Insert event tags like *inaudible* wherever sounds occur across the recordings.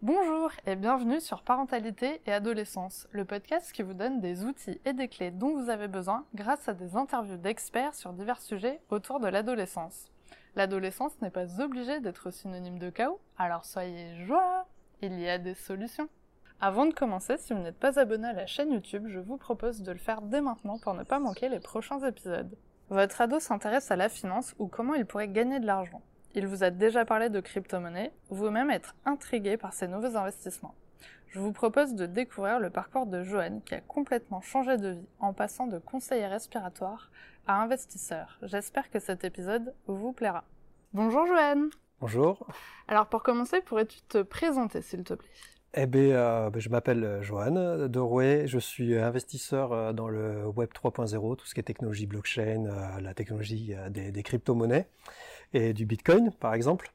Bonjour et bienvenue sur Parentalité et Adolescence, le podcast qui vous donne des outils et des clés dont vous avez besoin grâce à des interviews d'experts sur divers sujets autour de l'adolescence. L'adolescence n'est pas obligée d'être synonyme de chaos, alors soyez joie, il y a des solutions. Avant de commencer, si vous n'êtes pas abonné à la chaîne YouTube, je vous propose de le faire dès maintenant pour ne pas manquer les prochains épisodes. Votre ado s'intéresse à la finance ou comment il pourrait gagner de l'argent. Il vous a déjà parlé de crypto-monnaie, vous-même être intrigué par ces nouveaux investissements. Je vous propose de découvrir le parcours de Joanne qui a complètement changé de vie en passant de conseiller respiratoire à investisseur. J'espère que cet épisode vous plaira. Bonjour Joanne Bonjour. Alors pour commencer, pourrais-tu te présenter s'il te plaît? Eh bien, euh, ben, je m'appelle Johan Derouet, je suis investisseur euh, dans le Web 3.0, tout ce qui est technologie blockchain, euh, la technologie euh, des, des crypto-monnaies et du Bitcoin par exemple,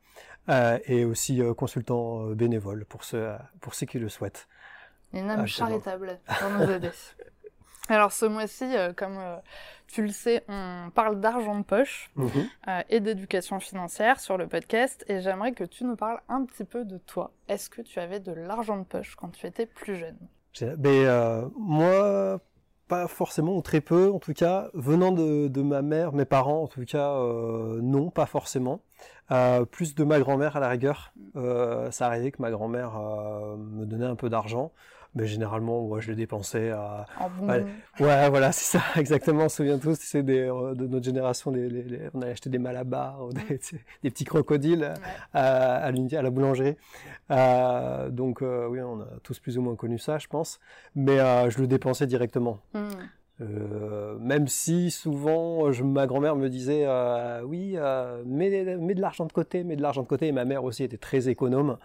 euh, et aussi euh, consultant euh, bénévole pour ceux, pour ceux qui le souhaitent. Une âme c'est bon. charitable pour nous aider. *laughs* Alors ce mois-ci, euh, comme euh, tu le sais, on parle d'argent de poche Mhm. euh, et d'éducation financière sur le podcast et j'aimerais que tu nous parles un petit peu de toi. Est-ce que tu avais de l'argent de poche quand tu étais plus jeune? Ben, moi, pas forcément, ou très peu en tout cas. Venant de, de ma mère, mes parents en tout cas, non, pas forcément. Plus de ma grand-mère à la rigueur. Ça arrivait que ma grand-mère me donnait un peu d'argent, mais généralement, ouais, je le dépensais à... Bon Ouais. Ouais, voilà, *laughs* c'est ça, exactement. On se souvient tous, c'est des, euh, de notre génération, les, les- les- on allait acheter des malabars, ou des, des petits crocodiles Ouais. à, à la boulangerie. Euh, donc euh, oui, on a tous plus ou moins connu ça, je pense. Mais euh, je le dépensais directement. Euh, même si souvent, je, ma grand-mère me disait, euh, oui, euh, mets, mets de l'argent de côté, mets de l'argent de côté. Et ma mère aussi était très économe.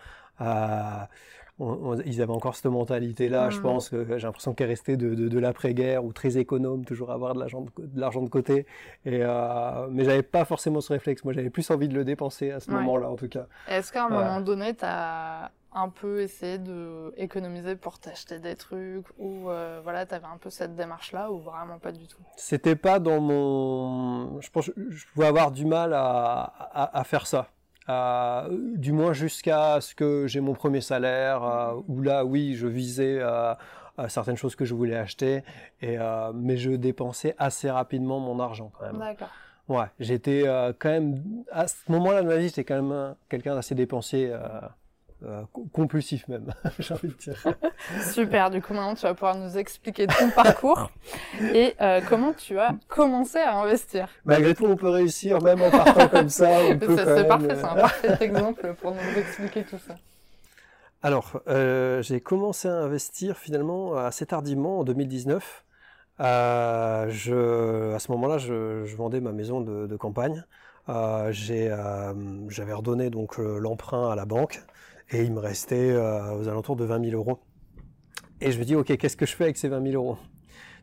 On- on- ils avaient encore cette mentalité-là, je Mhm. pense. que J'ai l'impression qu'elle restait de, de, de l'après-guerre, ou très économe, toujours avoir de l'argent de, côté. Et, euh, mais j'avais pas forcément ce réflexe. Moi, j'avais plus envie de le dépenser à ce Ouais. moment-là, en tout cas. Est-ce qu'à un Ouais. moment donné, tu as un peu essayé de économiser pour t'acheter des trucs ou euh, voilà, tu avais un peu cette démarche-là ou vraiment pas du tout? C'était pas dans mon. Je pense que je pouvais avoir du mal à, à, à faire ça. Du moins jusqu'à ce que j'ai mon premier salaire, euh, où là, oui, je visais euh, à certaines choses que je voulais acheter, et, euh, mais je dépensais assez rapidement mon argent quand même. D'accord. Ouais, j'étais euh, quand même. À ce moment-là de ma vie, j'étais quand même un- quelqu'un d'assez dépensier. Euh, euh, co- compulsif même, *laughs* j'ai envie de dire. *laughs* Super, du coup maintenant tu vas pouvoir nous expliquer ton parcours *laughs* et euh, comment tu as commencé à investir. Malgré tout, on peut réussir, même en partant comme ça. C'est parfait, euh, c'est un parfait exemple pour nous expliquer tout ça. Alors, euh, j'ai commencé à investir finalement assez tardivement en 2019. Euh, je, à ce moment-là, je, je vendais ma maison de, de campagne. Euh, euh, j'avais redonné donc euh, l'emprunt à la banque et il me restait euh, aux alentours de 20 000 euros. Et je me dis, ok, qu'est-ce que je fais avec ces 20 000 euros?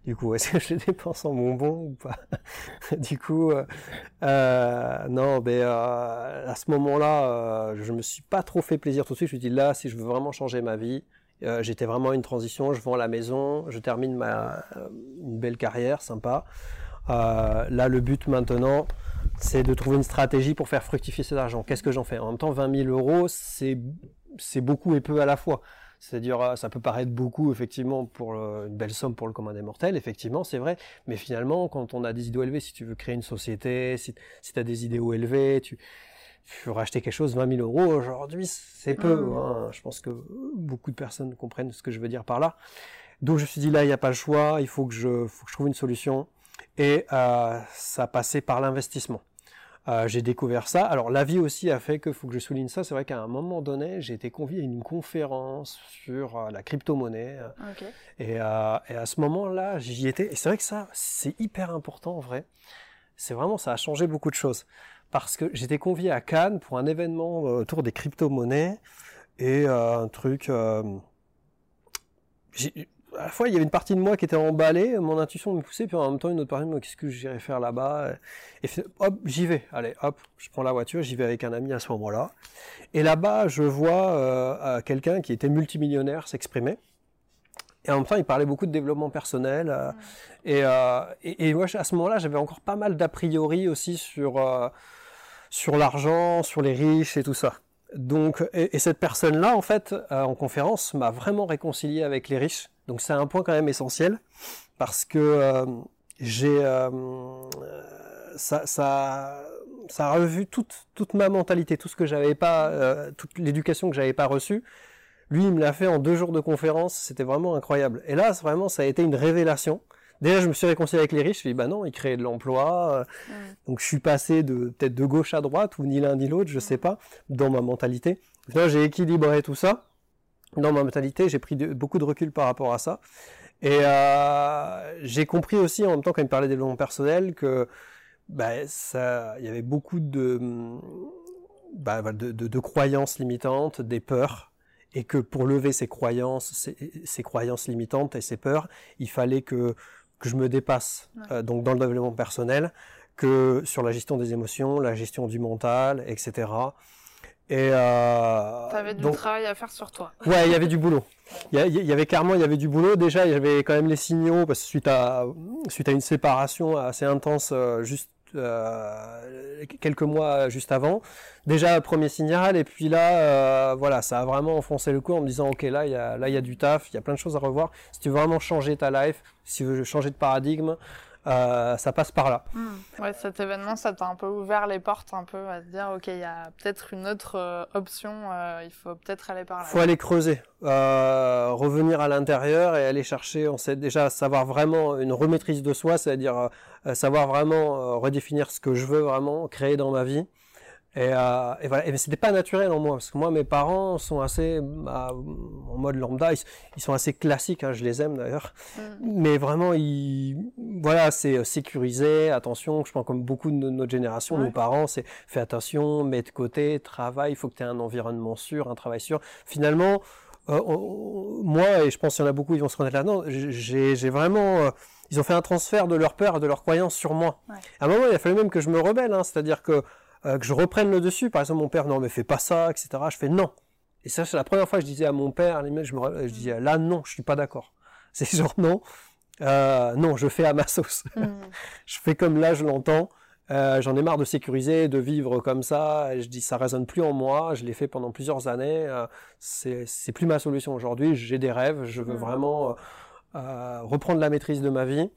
Du coup, *laughs* est-ce que je les dépense en bonbons ou pas? *laughs* Du coup, euh, euh, non, euh, à ce moment-là, je me suis pas trop fait plaisir tout de suite. Je me suis dit, là, si je veux vraiment changer ma vie, j'étais vraiment une transition, je vends la maison, je termine ma, une belle carrière, sympa. Là, le but maintenant, c'est de trouver une stratégie pour faire fructifier cet argent. Qu'est-ce que j'en fais? En même temps, 20 000 euros, c'est beaucoup et peu à la fois. C'est-à-dire, euh, ça peut paraître beaucoup, effectivement, pour le- une belle somme pour le commun des mortels, effectivement, c'est vrai. Mais finalement, quand on a des idéaux élevés, si tu veux créer une société, si, si tu as des idéaux élevés, tu, tu veux racheter quelque chose, 20 000 euros, aujourd'hui, c'est peu. Mm. hein. Je pense que beaucoup de personnes comprennent ce que je veux dire par là. Donc, je me suis dit, là, il n'y a pas le choix, il faut que je, faut que je trouve une solution. Et euh, ça passait par l'investissement. Euh, j'ai découvert ça. Alors la vie aussi a fait que faut que je souligne ça. C'est vrai qu'à un moment donné, j'ai été convié à une conférence sur euh, la crypto-monnaie. Et, et à ce moment-là, j'y étais. Et c'est vrai que ça, c'est hyper important en vrai. C'est vraiment, ça a changé beaucoup de choses. Parce que j'étais convié à Cannes pour un événement autour des crypto-monnaies et un truc. Euh, à la fois, il y avait une partie de moi qui était emballée, mon intuition me poussait, puis en même temps, une autre partie de moi, qu'est-ce que j'irais faire là-bas Et fi- hop, j'y vais. Allez, hop, je prends la voiture, j'y vais avec un ami à ce moment-là. Et là-bas, je vois euh, euh, quelqu'un qui était multimillionnaire s'exprimer. Et en même temps, il parlait beaucoup de développement personnel. euh, et, euh, et, et moi, à ce moment-là, j'avais encore pas mal d'a priori aussi sur, euh, sur l'argent, sur les riches et tout ça. Donc, et, cette personne-là, en fait, euh, en conférence, m'a vraiment réconcilié avec les riches. Donc, c'est un point quand même essentiel parce que euh, j'ai euh, ça, ça, ça a revu toute, toute ma mentalité, tout ce que j'avais pas, toute l'éducation que j'avais pas reçue. Lui, il me l'a fait en deux jours de conférence. C'était vraiment incroyable. Et là, vraiment, ça a été une révélation. Déjà, je me suis réconcilié avec les riches. Je me suis dit, bah non, ils créaient de l'emploi. Donc, je suis passé de peut-être de gauche à droite ou ni l'un ni l'autre, je sais pas, dans ma mentalité. Là, j'ai équilibré tout ça. Dans ma mentalité, j'ai pris beaucoup de recul par rapport à ça. Et euh, j'ai compris aussi, en même temps, quand il me parlait des développement personnel, que bah, ça, il y avait beaucoup de, bah, de, de, de croyances limitantes, des peurs et que pour lever ces croyances, ces, ces, croyances limitantes et ces peurs, il fallait que que je me dépasse euh, donc dans le développement personnel que sur la gestion des émotions, la gestion du mental, etc. Et euh, avais du travail à faire sur toi. Ouais, il y avait du boulot. Il y, avait clairement, il y avait du boulot. Déjà, il y avait quand même les signaux parce que suite à suite à une séparation assez intense, euh, juste euh, quelques mois juste avant. Déjà premier signal et puis là, euh, voilà, ça a vraiment enfoncé le coup en me disant ok là il y a là il y a du taf, il y a plein de choses à revoir. Si tu veux vraiment changer ta life, si tu veux changer de paradigme, euh, ça passe par là. Hmm. Ouais, cet événement, ça t'a un peu ouvert les portes, un peu à te dire, ok, il y a peut-être une autre euh, option, euh, il faut peut-être aller par là. Il faut aller creuser, revenir à l'intérieur et aller chercher, on sait déjà savoir vraiment une remaîtrise de soi, c'est-à-dire savoir vraiment redéfinir ce que je veux vraiment créer dans ma vie. Et, euh, et voilà, et c'était pas naturel en moi, parce que moi, mes parents sont assez, bah, en mode lambda, ils, sont assez classiques, hein, je les aime d'ailleurs, mm. mais vraiment, ils, voilà, c'est euh, sécurisé, attention, je pense comme beaucoup de notre génération, nos parents, c'est fais attention, mets de côté, travail, il faut que tu aies un environnement sûr, un travail sûr. Finalement, euh, moi, et je pense qu'il y en a beaucoup, ils vont se reconnaître là-dedans, j'ai vraiment... Euh, ils ont fait un transfert de leur peur et de leur croyance sur moi. À un moment, il a fallu même que je me rebelle, hein, c'est-à-dire que euh, que je reprenne le dessus. Par exemple, mon père, non, mais fais pas ça, etc. Je fais non. Et ça, c'est la première fois que je disais à mon père, je me, je disais là, non, je suis pas d'accord. *laughs* C'est genre non, euh, non, je fais à ma sauce. *laughs* Mm. je fais comme là, je l'entends. Euh, j'en ai marre de sécuriser, de vivre comme ça. je dis, ça résonne plus en moi. Je l'ai fait pendant plusieurs années. Euh, c'est plus ma solution aujourd'hui. J'ai des rêves. Je veux mm. vraiment euh, reprendre la maîtrise de ma vie.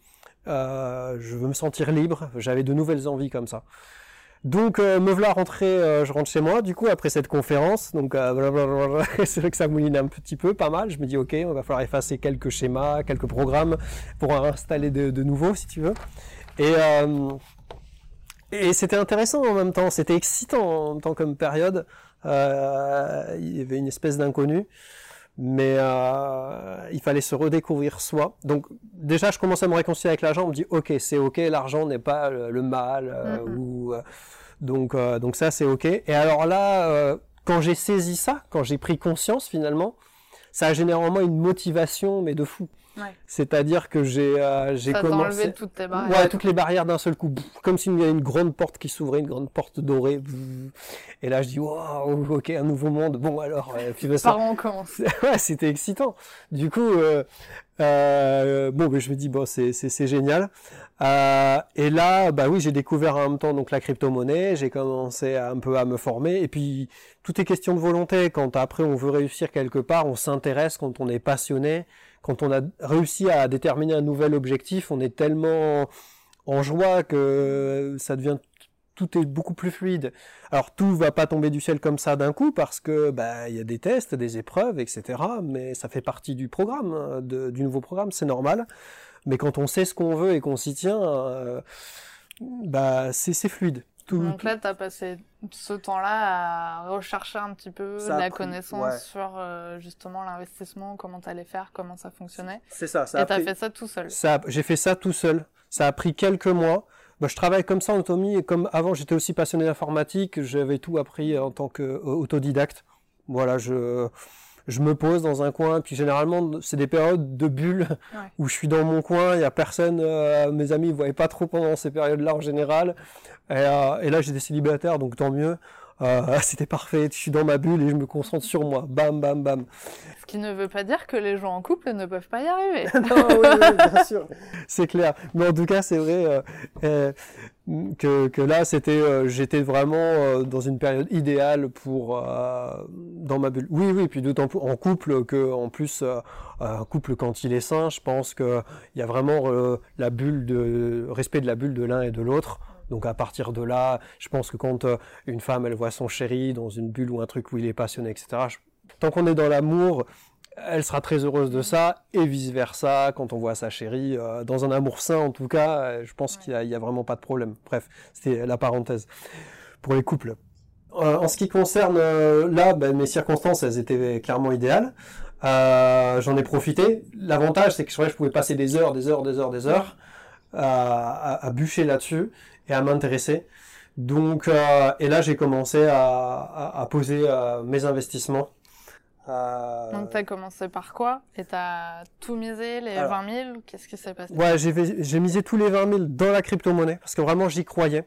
je veux me sentir libre. J'avais de nouvelles envies comme ça. Donc euh, me voilà rentré, euh, je rentre chez moi du coup après cette conférence, donc euh, *laughs* c'est vrai que ça mouline un petit peu, pas mal. Je me dis ok, on va falloir effacer quelques schémas, quelques programmes pour en installer de, de nouveaux si tu veux. Et euh, et c'était intéressant en même temps, c'était excitant en même temps comme période. Euh, il y avait une espèce d'inconnu mais euh, il fallait se redécouvrir soi. Donc déjà, je commençais à me réconcilier avec l'argent. On me dit, ok, c'est ok, l'argent n'est pas le, mal, euh, ou euh, donc euh, donc ça c'est ok. Et alors là, quand j'ai saisi ça, quand j'ai pris conscience finalement, ça a généralement moi une motivation, mais de fou. C'est-à-dire que j'ai euh, j'ai commencé toutes tes barrières. Ouais, toutes les barrières d'un seul coup, comme s'il y avait une grande porte qui s'ouvrait, une grande porte dorée. Et là je dis waouh, OK, un nouveau monde. Bon alors euh, puis ça on commence? *laughs* ouais, c'était excitant. Du coup euh, euh, bon, mais je me dis bon, c'est c'est génial. Euh, et là, bah oui, j'ai découvert en même temps donc la crypto-monnaie, j'ai commencé un peu à me former, et puis tout est question de volonté. Quand après on veut réussir quelque part, on s'intéresse quand on est passionné, quand on a réussi à déterminer un nouvel objectif, on est tellement en joie que ça devient tout est beaucoup plus fluide. Alors tout va pas tomber du ciel comme ça d'un coup parce que bah il y a des tests, des épreuves, etc. Mais ça fait partie du programme, hein, du nouveau programme, c'est normal. Mais quand on sait ce qu'on veut et qu'on s'y tient, euh, bah c'est fluide. Donc là, tu as passé ce temps-là à rechercher un petit peu la connaissance sur euh, justement l'investissement, comment tu allais faire, comment ça fonctionnait. C'est ça. ça et tu as fait ça tout seul. Ça, j'ai fait ça tout seul. Ça a pris quelques mois. Bah, je travaille comme ça en autonomie et comme avant j'étais aussi passionné d'informatique, j'avais tout appris en tant qu'autodidacte. Voilà, je je me pose dans un coin, puis généralement c'est des périodes de bulles où je suis dans mon coin, il y a personne, euh, mes amis ne voyaient pas trop pendant ces périodes-là en général, et, euh, et là j'ai des célibataires donc tant mieux. Euh, *laughs* c'était parfait, je suis dans ma bulle et je me concentre sur moi. Bam, bam, bam. Ce qui ne veut pas dire que les gens en couple ne peuvent pas y arriver. *laughs* non, oui, oui, bien sûr. *laughs* C'est clair. Mais en tout cas, c'est vrai euh, euh, que, que là, c'était, j'étais vraiment dans une période idéale pour dans ma bulle. Oui, oui. Puis d'autant plus en couple que, en plus, un couple quand il est sain, je pense que il y a vraiment la bulle de respect de la bulle de l'un et de l'autre. Donc à partir de là, je pense que quand euh, une femme elle voit son chéri dans une bulle ou un truc où il est passionné, etc. je- tant qu'on est dans l'amour, elle sera très heureuse de ça et vice versa quand on voit sa chérie euh, dans un amour sain en tout cas. euh, je pense qu'il y a, vraiment pas de problème. Bref, c'était la parenthèse pour les couples. En ce qui concerne là, ben, mes circonstances, elles étaient clairement idéales. J'en ai profité. L'avantage, c'est que vrai, je pouvais passer des heures, des heures, des heures, des heures à bûcher là-dessus et à m'intéresser. Donc, euh, et là, j'ai commencé à, à- à poser euh, mes investissements. Euh, Donc t'as commencé par quoi? Et t'as tout misé, les Alors. 20 000 Qu'est-ce qui s'est passé? Ouais, j'ai misé tous les 20 000 dans la crypto-monnaie parce que vraiment j'y croyais.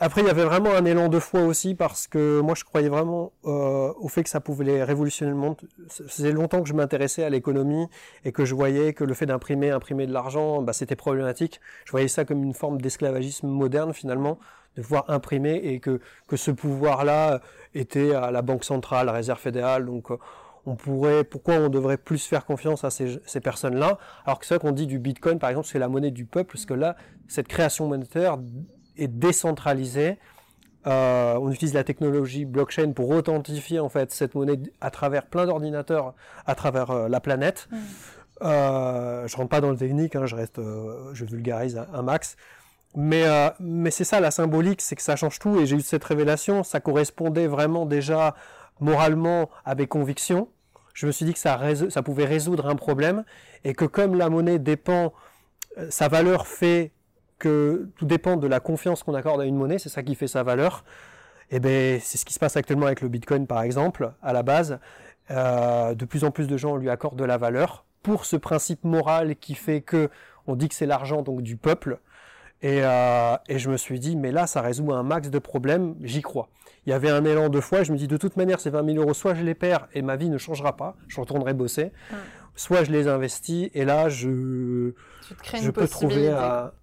Après, il y avait vraiment un élan de foi aussi parce que moi je croyais vraiment euh, au fait que ça pouvait révolutionner le monde. Faisait longtemps que je m'intéressais à l'économie et que je voyais que le fait d'imprimer, imprimer de l'argent, bah, c'était problématique. Je voyais ça comme une forme d'esclavagisme moderne finalement, de pouvoir imprimer et que, que ce pouvoir-là était à la Banque centrale, la Réserve fédérale. Donc euh, on pourrait, pourquoi on devrait plus faire confiance à ces, ces personnes-là Alors que c'est vrai qu'on dit du Bitcoin, par exemple, c'est la monnaie du peuple, parce que là, cette création monétaire est décentralisée. Euh, on utilise la technologie blockchain pour authentifier en fait cette monnaie à travers plein d'ordinateurs à travers euh, la planète. Mm. Euh, je rentre pas dans le technique, hein, je reste, euh, je vulgarise un, un max. Mais, mais c'est ça la symbolique, c'est que ça change tout. Et j'ai eu cette révélation, ça correspondait vraiment déjà moralement avec conviction. Je me suis dit que ça, pouvait résoudre un problème et que comme la monnaie dépend, euh, sa valeur fait que tout dépend de la confiance qu'on accorde à une monnaie, c'est ça qui fait sa valeur. Et ben c'est ce qui se passe actuellement avec le Bitcoin par exemple. À la base, Euh, de plus en plus de gens lui accordent de la valeur pour ce principe moral qui fait que on dit que c'est l'argent donc du peuple. Et, euh, et je me suis dit, mais là, ça résout un max de problèmes, j'y crois. Il y avait un élan de foi, je me dis, de toute manière, ces 20 000 euros, soit je les perds et ma vie ne changera pas, je retournerai bosser, soit je les investis et là, je, je peux trouver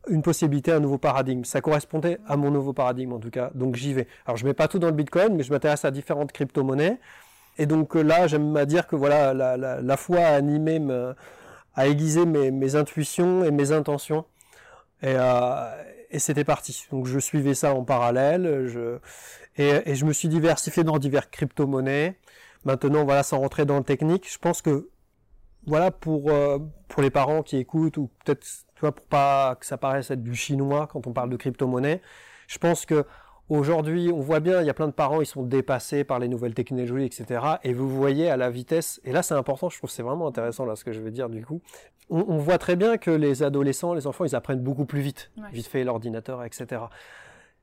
une possibilité, un nouveau paradigme. Ça correspondait à mon nouveau paradigme en tout cas, donc j'y vais. Alors je mets pas tout dans le Bitcoin, mais je m'intéresse à différentes crypto-monnaies. Et donc euh, là, j'aime à dire que voilà, la, la, la foi a animé, me- a aiguisé mes, mes intuitions et mes intentions. Et, euh, et c'était parti. Donc je suivais ça en parallèle. Et je me suis diversifié dans divers crypto-monnaies. Maintenant, voilà, sans rentrer dans le technique, je pense que voilà pour euh, pour les parents qui écoutent ou peut-être tu vois pour pas que ça paraisse être du chinois quand on parle de crypto-monnaie, je pense que aujourd'hui on voit bien il y a plein de parents ils sont dépassés par les nouvelles technologies etc et vous voyez à la vitesse et là c'est important je trouve c'est vraiment intéressant là ce que je veux dire du coup. On, on voit très bien que les adolescents les enfants ils apprennent beaucoup plus vite. Ouais. vite fait l'ordinateur etc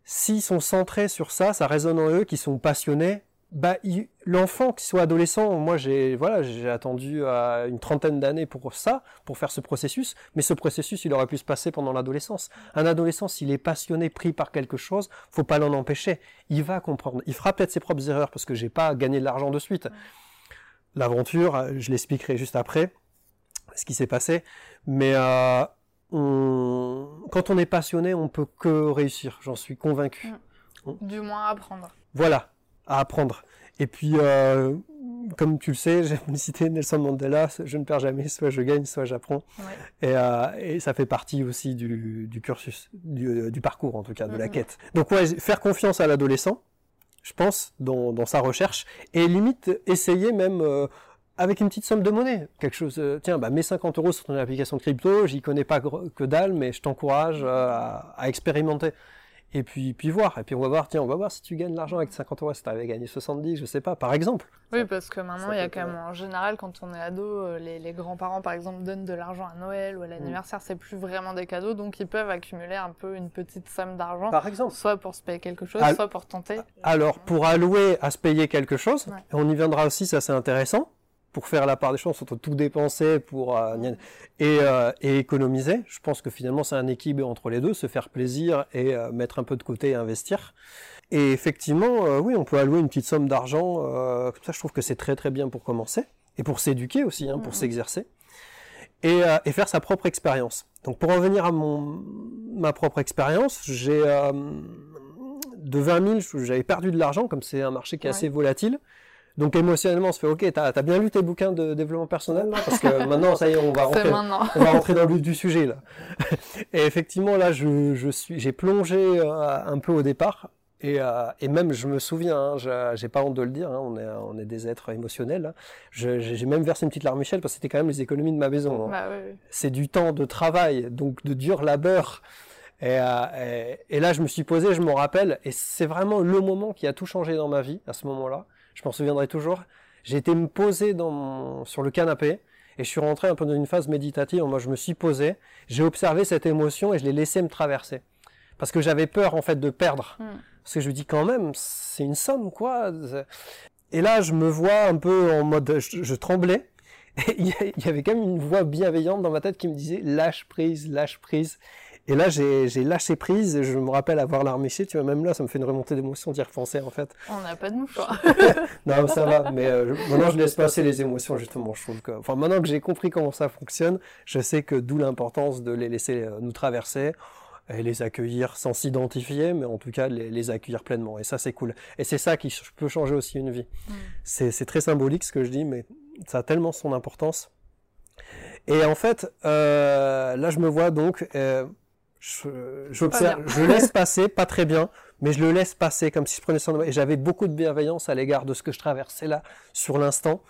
s'ils sont centrés sur ça ça résonne en eux qu'ils sont passionnés bah, l'enfant qui soit adolescent, moi j'ai voilà, j'ai attendu euh, une trentaine d'années pour ça, pour faire ce processus, mais ce processus il aurait pu se passer pendant l'adolescence. Un adolescent, s'il est passionné, pris par quelque chose, faut pas l'en empêcher. Il va comprendre. Il fera peut-être ses propres erreurs parce que j'ai pas gagné de l'argent de suite. L'aventure, euh, je l'expliquerai juste après, ce qui s'est passé, mais euh, on... quand on est passionné, on peut que réussir. J'en suis convaincu. Du moins apprendre. Voilà, à apprendre. Et puis, euh, comme tu le sais, *laughs* j'ai cité Nelson Mandela, je ne perds jamais, soit je gagne, soit j'apprends. Ouais. Et, euh, et ça fait partie aussi du, du cursus, du, du parcours en tout cas, de la quête. Donc ouais, faire confiance à l'adolescent, je pense, dans, dans sa recherche, et limite essayer même euh, avec une petite somme de monnaie, quelque chose. euh, tiens, bah mets 50 euros sur ton application de crypto, j'y connais pas que dalle, mais je t'encourage euh, à, à expérimenter. Et puis, puis voir. Et puis on va voir, tiens, on va voir si tu gagnes de l'argent avec 50 euros, si tu avais gagné 70, je sais pas, par exemple. Oui, parce que maintenant, il y a quand même, en général, quand on est ado, euh, les, les grands-parents, par exemple, donnent de l'argent à Noël ou à l'anniversaire, c'est plus vraiment des cadeaux, donc ils peuvent accumuler un peu une petite somme d'argent, Par exemple. soit pour se payer quelque chose, soit pour tenter. Alors, pour allouer à se payer quelque chose, Ouais. on y viendra aussi, ça c'est intéressant, pour faire la part des chances entre tout dépenser pour, euh, et, euh, et économiser. Je pense que finalement c'est un équilibre entre les deux, se faire plaisir et euh, mettre un peu de côté et investir. Et effectivement, oui, on peut allouer une petite somme d'argent. Comme ça, je trouve que c'est très très bien pour commencer et pour s'éduquer aussi, hein, pour Mhm. s'exercer et, et faire sa propre expérience. Donc, pour revenir à mon ma propre expérience, j'ai de 20 000, j'avais perdu de l'argent, comme c'est un marché qui est Ouais. assez volatile. Donc émotionnellement, on se fait OK, t'as as bien lu tes bouquins de développement personnel? Là Parce que maintenant, ça y est, on va *laughs* rentrer on va rentrer dans le vif du sujet là. *laughs* Et effectivement là, je, je suis, j'ai plongé euh, un peu au départ et, euh, et même je me souviens, hein, je- j'ai pas honte de le dire, hein, on est on est des êtres émotionnels. hein. J'ai j'ai même versé une petite larmichelle parce que c'était quand même les économies de ma maison. hein. Bah oui, oui. C'est du temps de travail, donc de dur labeur. Et, euh, et, et là, je me suis posé, je m'en rappelle, et c'est vraiment le moment qui a tout changé dans ma vie à ce moment-là. Je m'en souviendrai toujours. J'ai été me poser dans mon- sur le canapé et je suis rentré un peu dans une phase méditative. Moi, je me suis posé, j'ai observé cette émotion et je l'ai laissé me traverser parce que j'avais peur en fait de perdre. Mm. Parce que je me dis quand même, c'est une somme quoi. Et là, je me vois un peu en mode, je, je tremblais. Et il y a- il y avait quand même une voix bienveillante dans ma tête qui me disait lâche prise, lâche prise. Et là, j'ai lâché prise. Et je me rappelle avoir larmiché. Tu vois, même là, ça me fait une remontée d'émotion d'y repenser en fait. On n'a pas de mouchoir. *laughs* Non, ça va. Mais euh, maintenant, je laisse passer les émotions justement. Je trouve que, enfin, maintenant que j'ai compris comment ça fonctionne, je sais que d'où l'importance de les laisser euh, nous traverser et les accueillir sans s'identifier, mais en tout cas les, les accueillir pleinement. Et ça, c'est cool. Et c'est ça qui peut changer aussi une vie. Mm. C'est c'est très symbolique ce que je dis, mais ça a tellement son importance. Et en fait, euh, là, je me vois donc, euh, je, j'observe, je laisse passer, pas très bien, mais je le laisse passer comme si je prenais en- Et j'avais beaucoup de bienveillance à l'égard de ce que je traversais là, sur l'instant.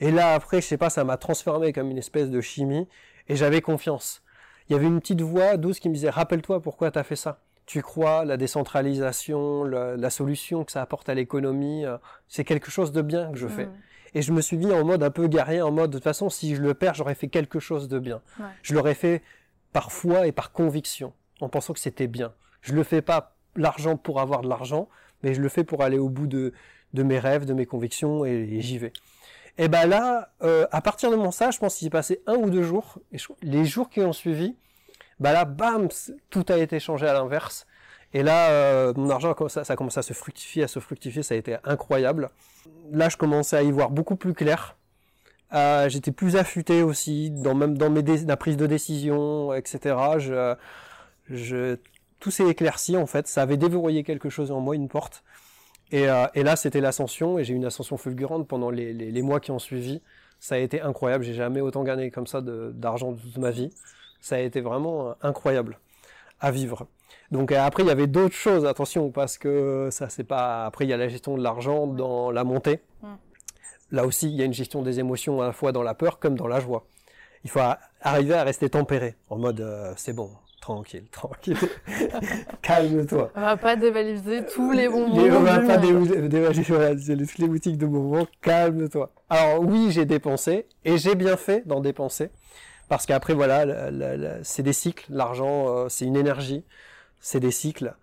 Et là, après, je sais pas, ça m'a transformé comme une espèce de chimie, et j'avais confiance. Il y avait une petite voix douce qui me disait, rappelle-toi pourquoi tu as fait ça. Tu crois la décentralisation, la, la solution que ça apporte à l'économie, euh, c'est quelque chose de bien que je fais. Et je me suis mis en mode un peu guerrier, en mode de toute façon, si je le perds, j'aurais fait quelque chose de bien. Ouais. Je l'aurais fait par foi et par conviction, en pensant que c'était bien. Je le fais pas l'argent pour avoir de l'argent, mais je le fais pour aller au bout de, de mes rêves, de mes convictions, et, j'y vais. Et ben là, euh, à partir de mon ça, je pense qu'il s'est passé un ou deux jours, et les jours qui ont suivi, bah là, bam, tout a été changé à l'inverse. Et là, euh, mon argent, a commencé- ça a commencé à se fructifier, à se fructifier, ça a été incroyable. Là, je commençais à y voir beaucoup plus clair. Euh, J'étais plus affûté aussi, dans, même dans mes la prise de décision, etc. Tout s'est éclairci en fait. Ça avait déverrouillé quelque chose en moi, une porte. Et, euh, là, c'était l'ascension, et j'ai eu une ascension fulgurante pendant les, les, mois qui ont suivi. Ça a été incroyable. J'ai jamais autant gagné comme ça d'argent de, toute ma vie. Ça a été vraiment euh, incroyable à vivre. Donc après, il y avait d'autres choses, attention, parce que ça, c'est pas. Après, il y a la gestion de l'argent dans la montée. Mm. Là aussi, il y a une gestion des émotions à la fois dans la peur comme dans la joie. Il faut arriver à rester tempéré, en mode euh, c'est bon, tranquille, *laughs* tranquille, calme-toi. On va pas dévaliser tous les bonbons. On va pas monde. dé- dévager voilà, c'est les- toutes les boutiques de bonbons, calme-toi. Alors oui, j'ai dépensé, et j'ai bien fait d'en dépenser, parce qu'après, voilà, c'est des cycles, l'argent, euh, c'est une énergie, c'est des cycles,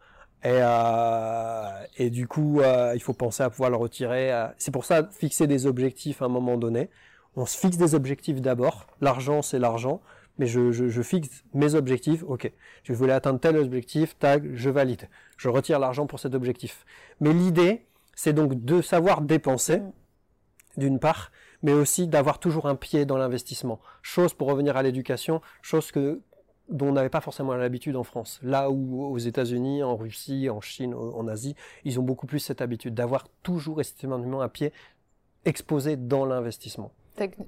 et, euh, et du coup, euh, il faut penser à pouvoir le retirer. euh. C'est pour ça, fixer des objectifs à un moment donné. On se fixe des objectifs d'abord, l'argent, c'est l'argent, mais je, je, fixe mes objectifs, ok, je voulais atteindre tel objectif, tag, je valide. Je retire l'argent pour cet objectif. Mais l'idée, c'est donc de savoir dépenser, d'une part, mais aussi d'avoir toujours un pied dans l'investissement. Chose pour revenir à l'éducation, chose que dont on n'avait pas forcément l'habitude en France. Là où aux États-Unis, en Russie, en Chine, en Asie, ils ont beaucoup plus cette habitude d'avoir toujours et systématiquement un pied exposé dans l'investissement.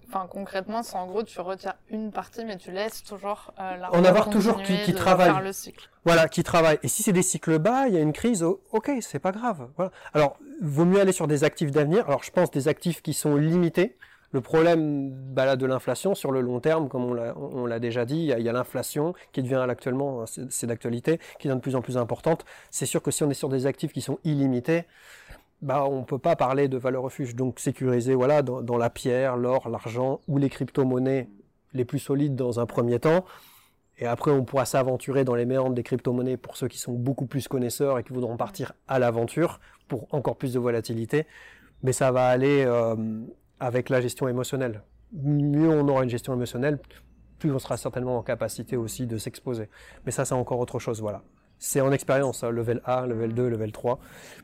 Enfin, concrètement, c'est en gros, tu retires une partie, mais tu laisses toujours euh, l'argent En avoir toujours qui- travaille. faire le cycle. Voilà, qui travaille. Et si c'est des cycles bas, il y a une crise, oh, ok, c'est pas grave. Voilà. Alors, vaut mieux aller sur des actifs d'avenir. Alors, je pense des actifs qui sont limités. Le problème bah, de l'inflation sur le long terme, comme on l'a, déjà dit, il y a, l'inflation qui devient actuellement, c'est, c'est d'actualité, qui devient de plus en plus importante. C'est sûr que si on est sur des actifs qui sont illimités, bah, on peut pas parler de valeur refuge. Donc, sécuriser, voilà, dans, dans la pierre, l'or, l'argent ou les crypto-monnaies les plus solides dans un premier temps. Et après, on pourra s'aventurer dans les méandres des crypto-monnaies pour ceux qui sont beaucoup plus connaisseurs et qui voudront partir à l'aventure pour encore plus de volatilité. Mais ça va aller euh, avec la gestion émotionnelle. Mieux on aura une gestion émotionnelle, plus on sera certainement en capacité aussi de s'exposer. Mais ça, c'est encore autre chose, voilà. c'est en expérience, hein, level 1, level 2, level 3.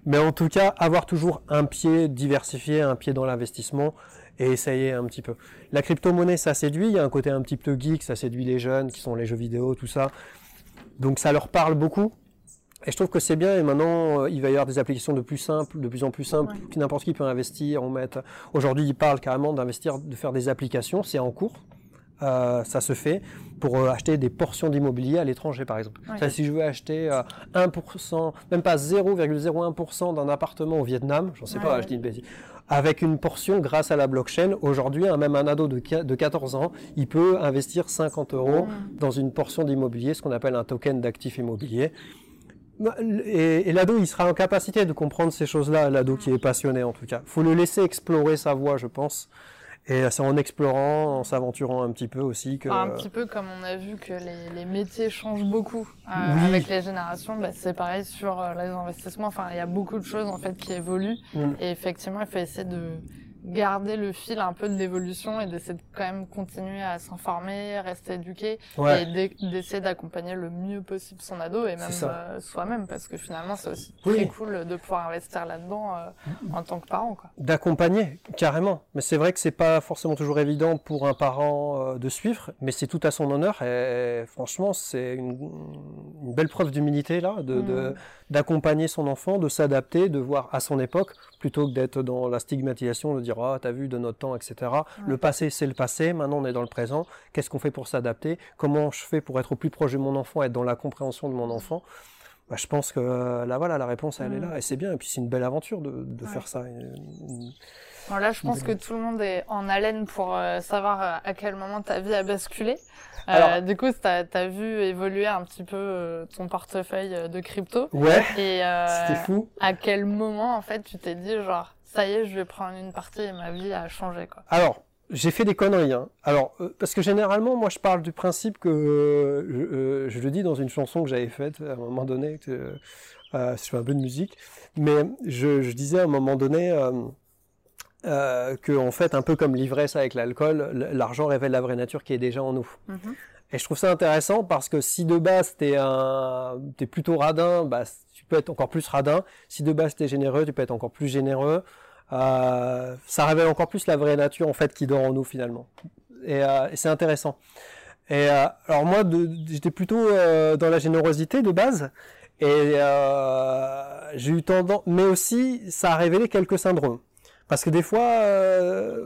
Mais en tout cas, avoir toujours un pied diversifié, un pied dans l'investissement et essayer un petit peu. La crypto-monnaie, ça séduit, il y a un côté un petit peu geek, ça séduit les jeunes qui sont les jeux vidéo, tout ça. Donc ça leur parle beaucoup. Et je trouve que c'est bien. Et maintenant, euh, il va y avoir des applications de plus simples, de plus en plus simples, que n'importe qui peut investir. On met. Aujourd'hui, ils parlent carrément d'investir, de faire des applications. C'est en cours. Euh, ça se fait pour euh, acheter des portions d'immobilier à l'étranger, par exemple. Ça, si je veux acheter 1%, même pas 0,01% d'un appartement au Vietnam, j'en sais pas, je dis une bêtise, avec une portion grâce à la blockchain. Aujourd'hui, même un ado de, de 14 ans, il peut investir 50 euros mm. dans une portion d'immobilier, ce qu'on appelle un token d'actif immobilier. Bah, et, l'ado, il sera en capacité de comprendre ces choses-là, l'ado qui est passionné en tout cas. faut le laisser explorer sa voie, je pense. Et c'est en explorant, en s'aventurant un petit peu aussi que... Un petit peu comme on a vu que les, métiers changent beaucoup euh, avec les générations, bah, c'est pareil sur euh, les investissements. Enfin, il y a beaucoup de choses en fait qui évoluent. Mm. Et effectivement, il faut essayer de garder le fil un peu de l'évolution et d'essayer de quand même continuer à s'informer, rester éduqué et d'essayer d'accompagner le mieux possible son ado et même euh, soi-même parce que finalement c'est aussi très cool de pouvoir investir là-dedans euh, en tant que parent. D'accompagner carrément, mais c'est vrai que c'est pas forcément toujours évident pour un parent euh, de suivre, mais c'est tout à son honneur et, franchement c'est une, une, belle preuve d'humilité là, de, mmh d'accompagner son enfant, de s'adapter, de voir à son époque, plutôt que d'être dans la stigmatisation, de dire ah t'as vu de notre temps, etc. Le passé c'est le passé, maintenant on est dans le présent. Qu'est-ce qu'on fait pour s'adapter? Comment je fais pour être au plus proche de mon enfant, être dans la compréhension de mon enfant? Bah, je pense que euh, là voilà la réponse elle est là et c'est bien et puis c'est une belle aventure de, de faire ça. là je pense que tout le monde est en haleine pour euh, savoir euh, à quel moment ta vie a basculé. Alors, du coup, tu as, vu évoluer un petit peu ton portefeuille de crypto. Ouais. Et c'était fou. À quel moment en fait tu t'es dit genre ça y est je vais prendre une partie et ma vie a changé quoi. Alors j'ai fait des conneries. Hein. Alors, euh, parce que généralement, moi, je parle du principe que euh, je, le dis dans une chanson que j'avais faite à un moment donné. Que, euh, je fais un peu de musique, mais je, disais à un moment donné que, en fait, un peu comme l'ivresse avec l'alcool, l'argent révèle la vraie nature qui est déjà en nous. Mm-hmm. Et je trouve ça intéressant parce que si de base t'es un, t'es plutôt radin, bah, tu peux être encore plus radin. Si de base t'es généreux, tu peux être encore plus généreux. Euh, ça révèle encore plus la vraie nature en fait qui dort en nous finalement. Et, euh, c'est intéressant. Et euh, alors moi, j'étais plutôt dans la générosité de base, et j'ai eu tendance, mais aussi ça a révélé quelques syndromes. Parce que des fois,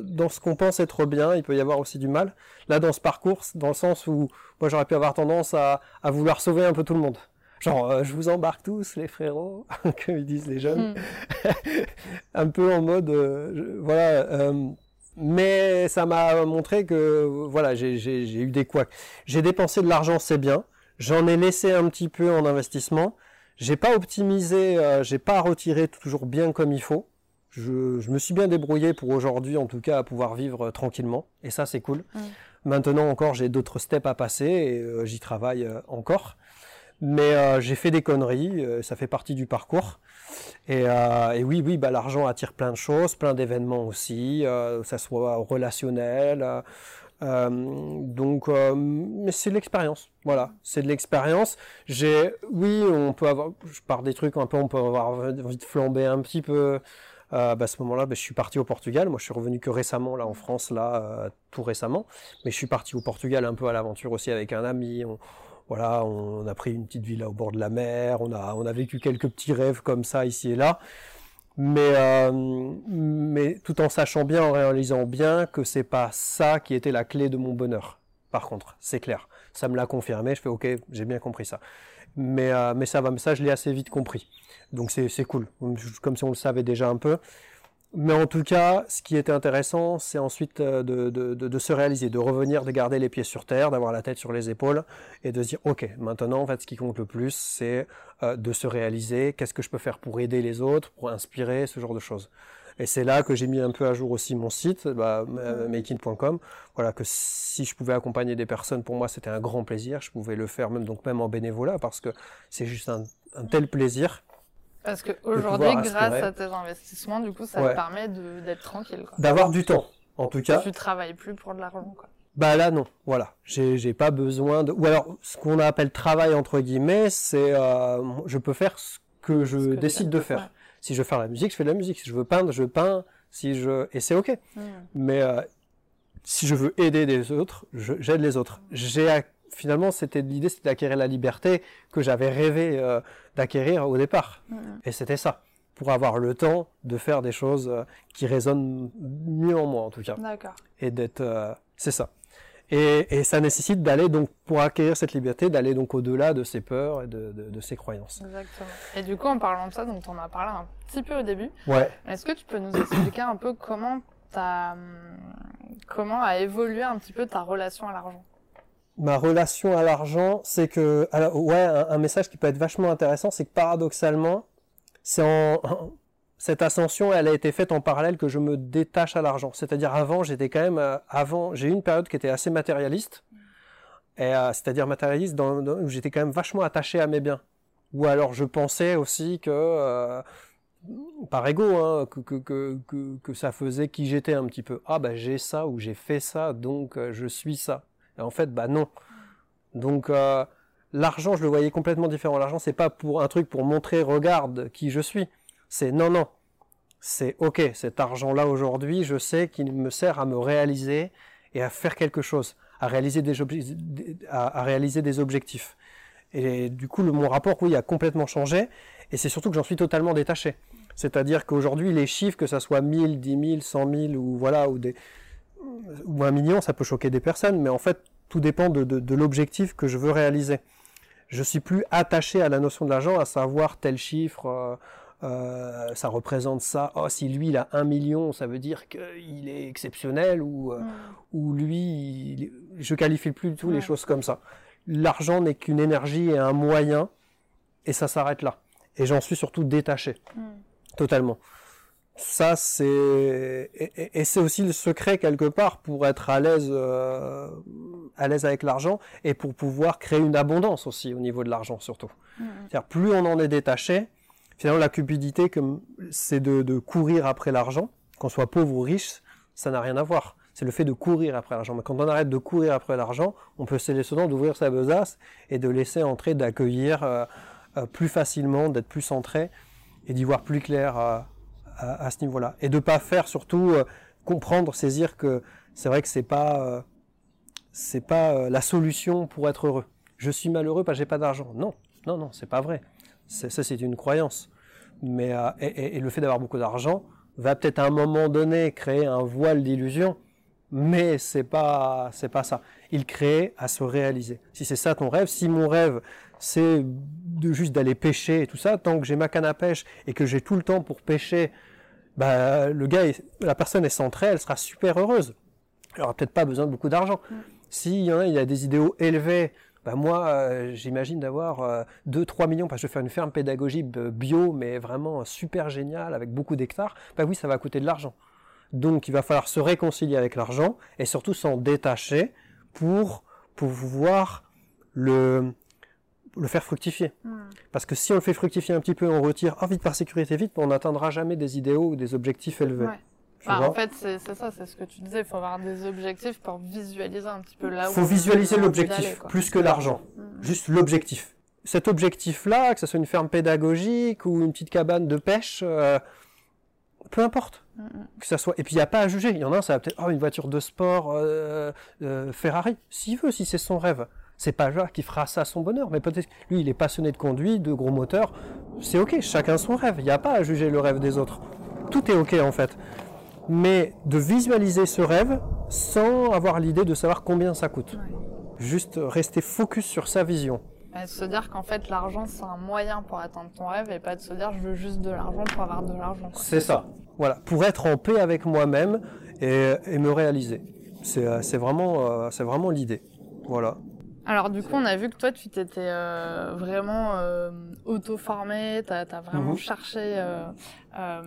dans ce qu'on pense être bien, il peut y avoir aussi du mal. Là, dans ce parcours, dans le sens où moi j'aurais pu avoir tendance à, à vouloir sauver un peu tout le monde. Genre, euh, je vous embarque tous, les frérots, *laughs* comme ils disent les jeunes. Hmm. *laughs* un peu en mode, euh, voilà. Euh, mais ça m'a montré que, voilà, j'ai eu des couacs. J'ai dépensé de l'argent, c'est bien. J'en ai laissé un petit peu en investissement. J'ai pas optimisé, j'ai pas retiré toujours bien comme il faut. Je, je me suis bien débrouillé pour aujourd'hui, en tout cas, à pouvoir vivre tranquillement. Et ça, c'est cool. Hmm. Maintenant encore, j'ai d'autres steps à passer et j'y travaille encore. Mais euh, j'ai fait des conneries, euh, ça fait partie du parcours. Et, euh, oui, oui, bah, l'argent attire plein de choses, plein d'événements aussi, que ça soit relationnel. donc, mais c'est de l'expérience. Voilà, c'est de l'expérience. J'ai, oui, on peut avoir, je pars des trucs un peu, on peut avoir envie de flamber un petit peu. Bah, à ce moment-là, bah, je suis parti au Portugal. Moi, je suis revenu que récemment là en France, là, tout récemment. Mais je suis parti au Portugal un peu à l'aventure aussi avec un ami. Voilà, on a pris une petite villa au bord de la mer, on a, on a vécu quelques petits rêves comme ça ici et là, mais, euh, mais tout en sachant bien, en réalisant bien que c'est pas ça qui était la clé de mon bonheur. Par contre, c'est clair, ça me l'a confirmé. Je fais ok, j'ai bien compris ça. Mais, euh, mais ça va, mais ça je l'ai assez vite compris. Donc c'est cool, comme si on le savait déjà un peu. Mais en tout cas, ce qui était intéressant, c'est ensuite euh, de, de, de, se réaliser, de revenir, de garder les pieds sur terre, d'avoir la tête sur les épaules et de se dire, ok, maintenant, en fait, ce qui compte le plus, c'est euh, de se réaliser. Qu'est-ce que je peux faire pour aider les autres, pour inspirer, ce genre de choses. Et c'est là que j'ai mis un peu à jour aussi mon site, bah, making.com. Voilà, que si je pouvais accompagner des personnes, pour moi, c'était un grand plaisir. Je pouvais le faire même donc même en bénévolat parce que c'est juste un, un tel plaisir parce qu'aujourd'hui, grâce à tes investissements, du coup, ça te permet d'être tranquille. D'avoir du temps, en tout cas. Tu travailles plus pour de l'argent. Bah là non, voilà, j'ai pas besoin de ou alors ce qu'on appelle travail entre guillemets, c'est euh, je peux faire ce que je Ce que décide de faire. ouais. Si je veux faire la musique, je fais de la musique. Si je veux peindre, je peins. Si je et c'est ok. Mm. Mais euh, si je veux aider des autres, j'aide les autres. J'ai finalement c'était l'idée, c'était d'acquérir la liberté que j'avais rêvé euh, d'acquérir au départ. Et c'était ça, pour avoir le temps de faire des choses euh, qui résonnent mieux en moi en tout cas, D'accord. et d'être, euh, c'est ça. Et, et ça nécessite d'aller donc pour acquérir cette liberté, d'aller donc au-delà de ses peurs et de, de, de ses croyances. Exactement. Et du coup, en parlant de ça, donc on a parlé un petit peu au début. Ouais. Est-ce que tu peux nous expliquer un peu comment t'as, hum, comment a évolué un petit peu ta relation à l'argent? Ma relation à l'argent, c'est que, alors, ouais, un, message qui peut être vachement intéressant, c'est que paradoxalement, cette ascension, elle a été faite en parallèle que je me détache à l'argent. C'est-à-dire avant, j'étais quand même, euh, avant, j'ai eu une période qui était assez matérialiste, euh, c'est-à-dire matérialiste où j'étais quand même vachement attaché à mes biens. Ou alors je pensais aussi que, euh, par ego, hein, que, que, que, ça faisait qui j'étais un petit peu. Ah bah j'ai ça ou j'ai fait ça, donc je suis ça. Et en fait, bah non. Donc euh, l'argent, je le voyais complètement différent. L'argent, c'est pas pour un truc pour montrer, regarde qui je suis. C'est non, non. C'est ok, cet argent-là aujourd'hui, je sais qu'il me sert à me réaliser et à faire quelque chose, à réaliser des, objectifs. Et du coup, mon rapport, oui, a complètement changé. Et c'est surtout que j'en suis totalement détaché. C'est-à-dire qu'aujourd'hui, les chiffres, que ça soit 1000, 10 000, 100 000 ou voilà, ou des, ou un million, ça peut choquer des personnes, mais en fait, tout dépend de, de, de l'objectif que je veux réaliser. Je suis plus attaché à la notion de l'argent, à savoir tel chiffre, euh, euh, ça représente ça. Oh, si lui il a un million, ça veut dire qu'il est exceptionnel ou euh, Mm. ou lui, il- je qualifie plus du tout les choses comme ça. L'argent n'est qu'une énergie et un moyen, et ça s'arrête là. Et j'en suis surtout détaché, Mm. totalement. Ça, c'est et, c'est aussi le secret quelque part pour être à l'aise, euh, à l'aise avec l'argent et pour pouvoir créer une abondance aussi au niveau de l'argent surtout. Mm. C'est-à-dire plus on en est détaché, finalement la cupidité, comme c'est de, de courir après l'argent, qu'on soit pauvre ou riche, ça n'a rien à voir. C'est le fait de courir après l'argent. Mais quand on arrête de courir après l'argent, on peut se laisser d'ouvrir sa besace et de laisser entrer, d'accueillir euh, euh, plus facilement, d'être plus centré et d'y voir plus clair euh, à, ce niveau-là. Et de pas faire surtout euh, comprendre, saisir que c'est vrai que c'est pas euh, c'est pas euh, la solution pour être heureux. Je suis malheureux parce que j'ai pas d'argent. Non, non, non, c'est pas vrai. Ça, c'est une croyance. Mais et, et- et le fait d'avoir beaucoup d'argent va peut-être à un moment donné créer un voile d'illusion, mais c'est pas c'est pas ça. Il crée à se réaliser. Si c'est ça ton rêve, si mon rêve c'est de juste d'aller pêcher et tout ça, tant que j'ai ma canne à pêche et que j'ai tout le temps pour pêcher, bah le gars, est- la personne est centrée, elle sera super heureuse. Elle aura peut-être pas besoin de beaucoup d'argent. Mm. S'il y en a, il y a des idéaux élevés, bah moi, euh, j'imagine d'avoir euh, 2-3 millions parce que je vais faire une ferme pédagogique euh, bio, mais vraiment euh, super géniale, avec beaucoup d'hectares. Bah oui, ça va coûter de l'argent. Donc, il va falloir se réconcilier avec l'argent et surtout s'en détacher pour pouvoir le, le faire fructifier. Mm. Parce que si on le fait fructifier un petit peu, on retire, ah, vite par sécurité, vite, on n'atteindra jamais des idéaux ou des objectifs élevés. Ouais. Bah, en fait, c'est ça, c'est ce que tu disais. Il faut avoir des objectifs pour visualiser un petit peu là où. faut on visualiser l'objectif plus que l'argent. Mm. Juste l'objectif. Cet objectif-là, que ce soit une ferme pédagogique ou une petite cabane de pêche, euh, peu importe. Mm, mm. Que ça soit. Et puis il n'y a pas à juger. Il y en a un, ça va peut-être, oh, une voiture de sport, euh, euh, Ferrari. S'il veut, si c'est son rêve. C'est pas Jacques qui fera ça son bonheur, mais peut-être lui, il est passionné de conduite, de gros moteurs. C'est ok, chacun son rêve. Il n'y a pas à juger le rêve des autres. Tout est ok en fait. Mais de visualiser ce rêve sans avoir l'idée de savoir combien ça coûte. Ouais. Juste rester focus sur sa vision. Et se dire qu'en fait, l'argent, c'est un moyen pour atteindre ton rêve et pas de se dire je veux juste de l'argent pour avoir de l'argent. C'est ça. Voilà, pour être en paix avec moi-même et, et me réaliser. C'est euh, vraiment, euh, c'est vraiment l'idée. Voilà. Alors du coup, on a vu que toi, tu t'étais euh, vraiment euh, auto-formé, t'as as vraiment Mhm. cherché euh, euh,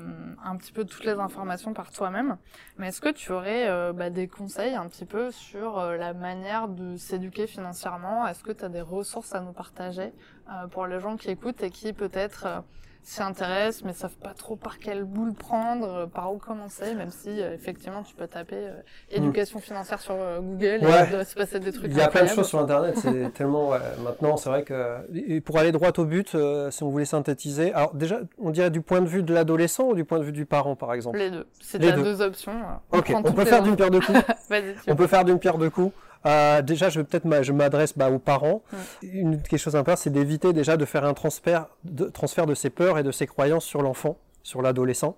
un petit peu toutes les informations par toi-même. Mais est-ce que tu aurais bah, des conseils un petit peu sur la manière de s'éduquer financièrement? Est-ce que tu as des ressources à nous partager euh, pour les gens qui écoutent et qui peut-être s'y intéressent, mais savent pas trop par quelle boule prendre, euh, par où commencer, même si euh, effectivement tu peux taper euh, éducation financière sur Google Ouais. et il doit se passer des trucs. Il y a plein de choses sur Internet, c'est *laughs* tellement... ouais, maintenant, c'est vrai que... Et pour aller droit au but, euh, si on voulait synthétiser... Alors déjà, on dirait du point de vue de l'adolescent ou du point de vue du parent, par exemple? Les deux. Tu as deux. deux options, Ok, on toutes *laughs* peut faire d'une pierre deux coups. Vas-y, tu On peut faire d'une pierre deux coups. Euh, déjà, je vais peut-être, je m'adresse bah, aux parents. Une quelque chose important, c'est d'éviter déjà de faire un transfert de, transfert de ses peurs et de ses croyances sur l'enfant, sur l'adolescent,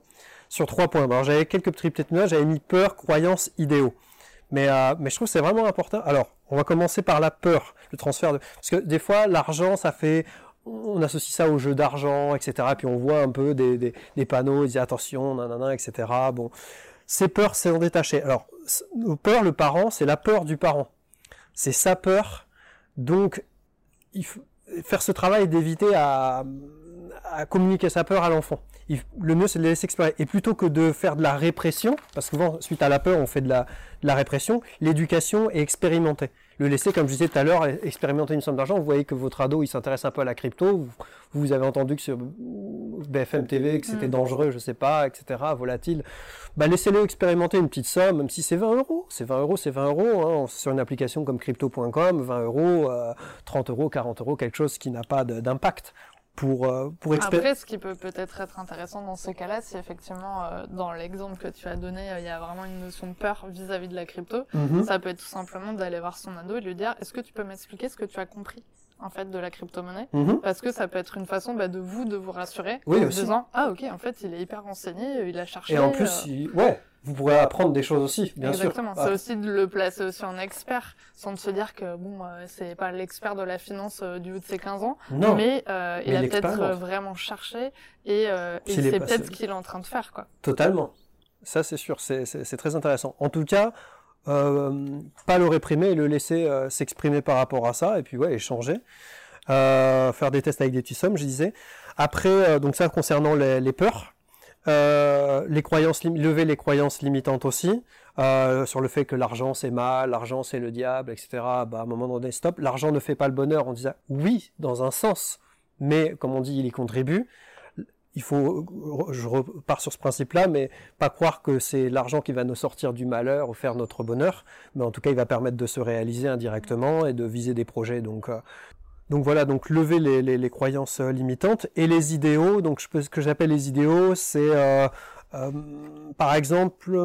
sur trois points. Alors, j'avais quelques petits petites notes. J'avais mis peur, croyances, idéaux. Mais, euh, mais je trouve que c'est vraiment important. Alors, on va commencer par la peur, le transfert de. Parce que des fois, l'argent, ça fait. On associe ça au jeu d'argent, etc. Puis on voit un peu des, des, des panneaux, ils disent attention, nanana, etc. Bon, ces peurs, c'est en détaché. Alors, nos peurs, le parent, c'est la peur du parent. C'est sa peur. Donc, faire ce travail d'éviter à, communiquer sa peur à l'enfant. Le mieux, c'est de laisser explorer. Et plutôt que de faire de la répression, parce que souvent, suite à la peur, on fait de la répression, l'éducation est expérimentée. Le laisser, comme je disais tout à l'heure, expérimenter une somme d'argent. Vous voyez que votre ado, il s'intéresse un peu à la crypto. Vous, vous avez entendu que sur BFM TV, que c'était Mm. dangereux, je sais pas, etc., volatile. Bah, laissez-le expérimenter une petite somme, même si c'est 20 euros. C'est 20 euros, c'est 20 euros. Hein, sur une application comme crypto.com, 20 euros, euh, 30 euros, 40 euros, quelque chose qui n'a pas d'impact pour, euh, pour. Après, ce qui peut peut-être être intéressant dans ces cas-là, si effectivement, euh, dans l'exemple que tu as donné, euh, il y a vraiment une notion de peur vis-à-vis de la crypto, Mhm. ça peut être tout simplement d'aller voir son ado et lui dire est-ce que tu peux m'expliquer ce que tu as compris en fait de la crypto-monnaie Mhm. Parce que ça peut être une façon bah, de vous de vous rassurer Oui, en aussi. disant ah ok en fait il est hyper renseigné, il a cherché. Et en plus, euh, il- ouais, vous pourrez apprendre des choses aussi, bien Exactement, sûr. c'est Ah, aussi de le placer aussi en expert, sans de se dire que bon, euh, c'est pas l'expert de la finance euh, du haut de ses 15 ans, non, mais euh, il a peut-être euh, vraiment cherché et, euh, et c'est peut-être ce qu'il est en train de faire quoi. totalement. Ça, c'est sûr, c'est- c'est c'est très intéressant. En tout cas, euh, pas le réprimer et le laisser euh, s'exprimer par rapport à ça, et puis ouais, échanger. Euh, faire des tests avec des petits sommes, je disais. Après, euh, donc ça concernant les, les peurs, Euh, les croyances, lever les croyances limitantes aussi, euh, sur le fait que l'argent c'est mal, l'argent c'est le diable, etc. Bah, à un moment donné, stop. L'argent ne fait pas le bonheur. On disait oui, dans un sens, mais comme on dit, il y contribue. Il faut, je repars sur ce principe-là, mais pas croire que c'est l'argent qui va nous sortir du malheur ou faire notre bonheur, mais en tout cas, il va permettre de se réaliser indirectement et de viser des projets. Donc, euh, donc voilà, donc lever les, les, les croyances euh, limitantes et les idéaux. Donc je ce que j'appelle les idéaux, c'est euh, euh, par exemple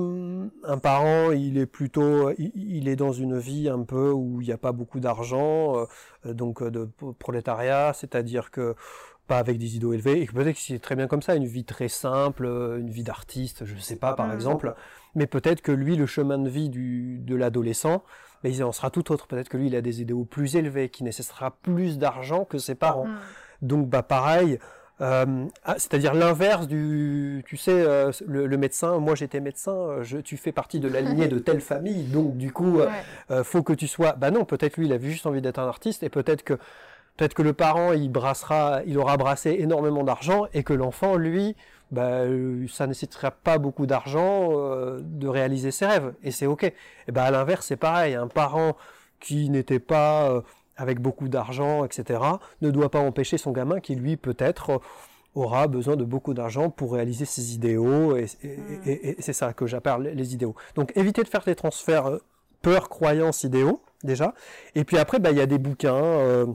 un parent, il est plutôt, il, il est dans une vie un peu où il n'y a pas beaucoup d'argent, euh, donc de prolétariat, c'est-à-dire que pas avec des idéaux élevés, et que peut-être que c'est très bien comme ça, une vie très simple, une vie d'artiste, je sais pas par exemple, mais peut-être que lui, le chemin de vie du, de l'adolescent, mais il en sera tout autre. Peut-être que lui, il a des idéaux plus élevés, qui nécessitera plus d'argent que ses parents. Mm. Donc, bah, pareil, euh, ah, c'est-à-dire l'inverse du, tu sais, euh, le, le médecin. Moi, j'étais médecin. euh, Je, tu fais partie de la lignée de telle famille, donc du coup, euh, Ouais. euh, faut que tu sois. Bah non, peut-être lui, il avait juste envie d'être un artiste, et peut-être que, peut-être que le parent, il brassera, il aura brassé énormément d'argent, et que l'enfant, lui, bah, euh, ça nécessitera pas beaucoup d'argent euh, de réaliser ses rêves, et c'est ok. Et ben à l'inverse, c'est pareil. Un parent qui n'était pas euh, avec beaucoup d'argent, etc., ne doit pas empêcher son gamin qui, lui, peut-être, euh, aura besoin de beaucoup d'argent pour réaliser ses idéaux, et, et- Mm. et- et c'est ça que j'appelle les idéaux. Donc, éviter de faire des transferts peur, croyance, idéaux, déjà. Et puis après, bah, il y a des bouquins. euh,